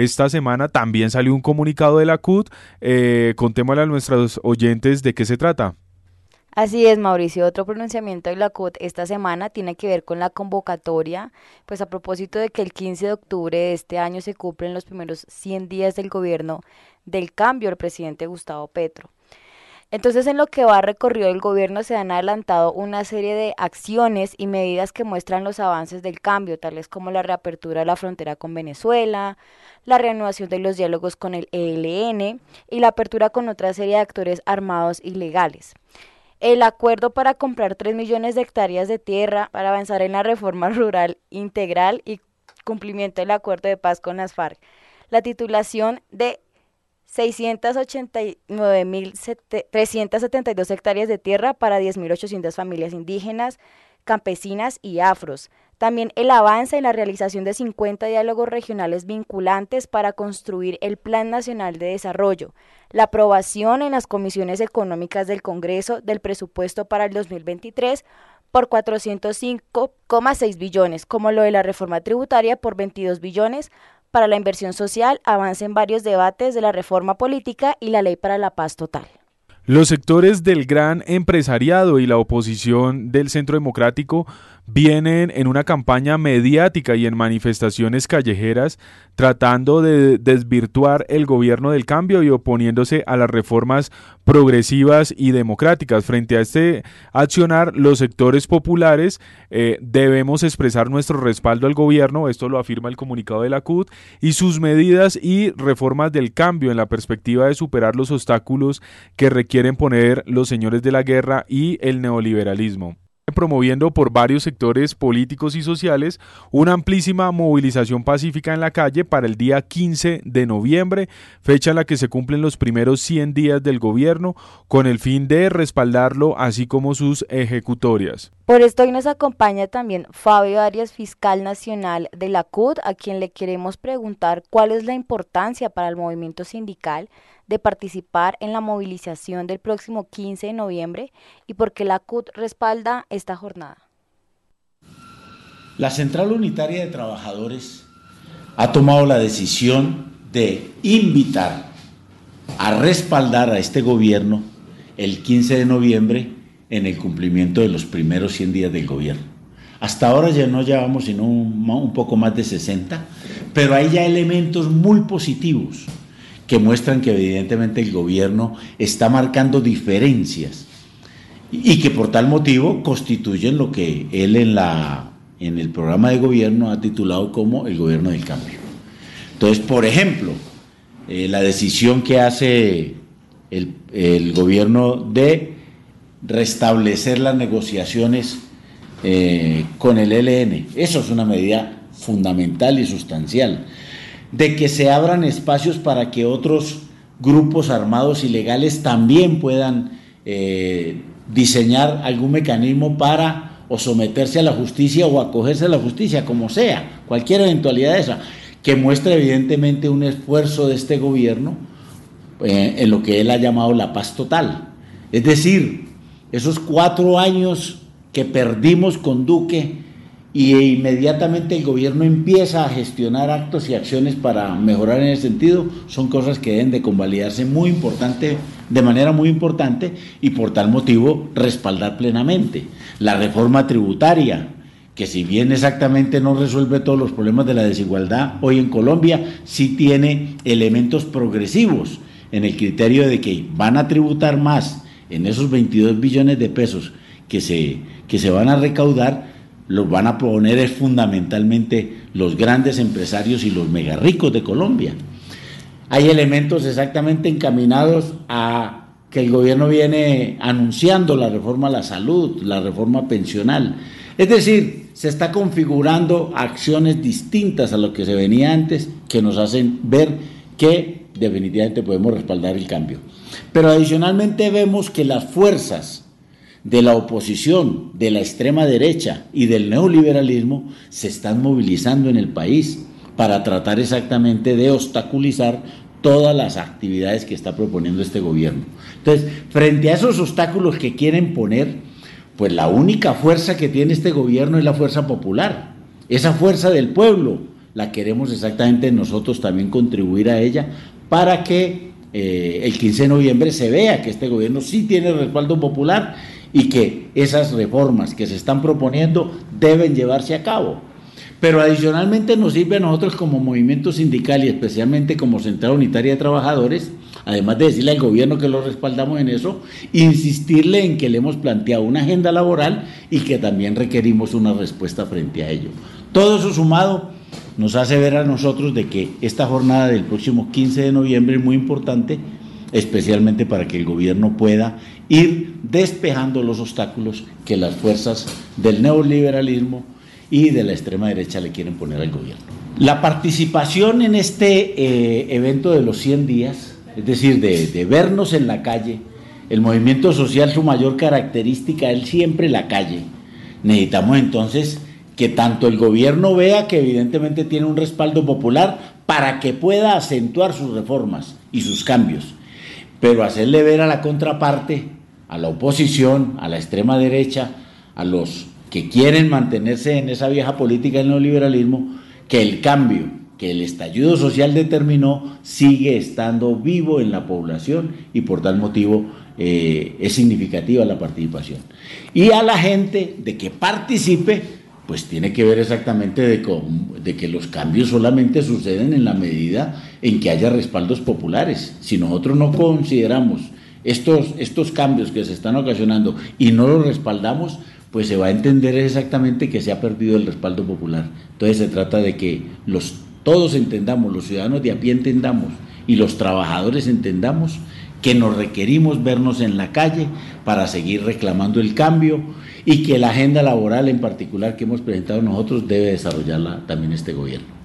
esta semana también salió un comunicado de la CUT. Eh, contémosle a nuestros oyentes de qué se trata. Así es, Mauricio. Otro pronunciamiento de la CUT esta semana tiene que ver con la convocatoria, pues a propósito de que el 15 de octubre de este año se cumplen los primeros 100 días del gobierno del cambio del presidente Gustavo Petro. Entonces, en lo que va recorrido el gobierno se han adelantado una serie de acciones y medidas que muestran los avances del cambio, tales como la reapertura de la frontera con Venezuela, la reanudación de los diálogos con el ELN y la apertura con otra serie de actores armados ilegales. El acuerdo para comprar 3 millones de hectáreas de tierra para avanzar en la reforma rural integral y cumplimiento del acuerdo de paz con las FARC, la titulación de 689.372 hectáreas de tierra para 10.800 familias indígenas, campesinas y afros, también el avance en la realización de 50 diálogos regionales vinculantes para construir el Plan Nacional de Desarrollo, la aprobación en las comisiones económicas del Congreso del presupuesto para el 2023 por 405,6 billones, como lo de la reforma tributaria por 22 billones, para la inversión social, avance en varios debates de la reforma política y la ley para la paz total. Los sectores del gran empresariado y la oposición del Centro Democrático vienen en una campaña mediática y en manifestaciones callejeras tratando de desvirtuar el gobierno del cambio y oponiéndose a las reformas progresivas y democráticas. Frente a este accionar, los sectores populares eh, debemos expresar nuestro respaldo al gobierno, esto lo afirma el comunicado de la CUT, y sus medidas y reformas del cambio en la perspectiva de superar los obstáculos que requieren poner los señores de la guerra y el neoliberalismo promoviendo por varios sectores políticos y sociales una amplísima movilización pacífica en la calle para el día 15 de noviembre, fecha en la que se cumplen los primeros 100 días del gobierno, con el fin de respaldarlo, así como sus ejecutorias. Por esto hoy nos acompaña también Fabio Arias, fiscal nacional de la CUD, a quien le queremos preguntar cuál es la importancia para el movimiento sindical de participar en la movilización del próximo 15 de noviembre y por qué la CUT respalda esta jornada. La Central Unitaria de Trabajadores ha tomado la decisión de invitar a respaldar a este gobierno el 15 de noviembre en el cumplimiento de los primeros 100 días del gobierno. Hasta ahora ya no llevamos sino un, un poco más de 60, pero hay ya elementos muy positivos que muestran que evidentemente el gobierno está marcando diferencias y que por tal motivo constituyen lo que él en, la, en el programa de gobierno ha titulado como el gobierno del cambio. Entonces, por ejemplo, eh, la decisión que hace el, el, gobierno de restablecer las negociaciones eh, con el ELN, eso es una medida fundamental y sustancial de que se abran espacios para que otros grupos armados ilegales también puedan eh, diseñar algún mecanismo para o someterse a la justicia o acogerse a la justicia, como sea, cualquier eventualidad esa, que muestra evidentemente un esfuerzo de este gobierno eh, en lo que él ha llamado la paz total. Es decir, esos cuatro años que perdimos con Duque, y inmediatamente el gobierno empieza a gestionar actos y acciones para mejorar en ese sentido, son cosas que deben de convalidarse muy importante, de manera muy importante y por tal motivo respaldar plenamente. La reforma tributaria, que si bien exactamente no resuelve todos los problemas de la desigualdad hoy en Colombia, sí tiene elementos progresivos en el criterio de que van a tributar más en esos 22 billones de pesos que se, que se van a recaudar los van a poner es fundamentalmente los grandes empresarios y los mega ricos de Colombia. Hay elementos exactamente encaminados a que el gobierno viene anunciando la reforma a la salud, la reforma pensional. Es decir, se está configurando acciones distintas a lo que se venía antes que nos hacen ver que definitivamente podemos respaldar el cambio. Pero adicionalmente vemos que las fuerzas de la oposición, de la extrema derecha y del neoliberalismo se están movilizando en el país para tratar exactamente de obstaculizar todas las actividades que está proponiendo este gobierno. Entonces, frente a esos obstáculos que quieren poner, pues la única fuerza que tiene este gobierno es la fuerza popular, esa fuerza del pueblo, la queremos exactamente nosotros también contribuir a ella para que eh, el 15 de noviembre se vea que este gobierno sí tiene respaldo popular y que esas reformas que se están proponiendo deben llevarse a cabo. Pero adicionalmente nos sirve a nosotros como movimiento sindical y especialmente como Central Unitaria de Trabajadores, además de decirle al gobierno que lo respaldamos en eso, insistirle en que le hemos planteado una agenda laboral y que también requerimos una respuesta frente a ello. Todo eso sumado nos hace ver a nosotros de que esta jornada del próximo 15 de noviembre es muy importante, especialmente para que el gobierno pueda ir despejando los obstáculos que las fuerzas del neoliberalismo y de la extrema derecha le quieren poner al gobierno. La participación en este eh, evento de los 100 días, es decir, de, de vernos en la calle, el movimiento social, su mayor característica es siempre la calle. Necesitamos entonces que tanto el gobierno vea que evidentemente tiene un respaldo popular para que pueda acentuar sus reformas y sus cambios, pero hacerle ver a la contraparte, a la oposición, a la extrema derecha, a los que quieren mantenerse en esa vieja política del neoliberalismo, que el cambio que el estallido social determinó sigue estando vivo en la población y por tal motivo eh, es significativa la participación. Y a la gente de que participe pues tiene que ver exactamente de, de, que los cambios solamente suceden en la medida en que haya respaldos populares. Si nosotros no consideramos estos, estos cambios que se están ocasionando y no los respaldamos, pues se va a entender exactamente que se ha perdido el respaldo popular. Entonces se trata de que los, todos entendamos, los ciudadanos de a pie entendamos y los trabajadores entendamos que nos requerimos vernos en la calle para seguir reclamando el cambio y que la agenda laboral en particular que hemos presentado nosotros debe desarrollarla también este gobierno.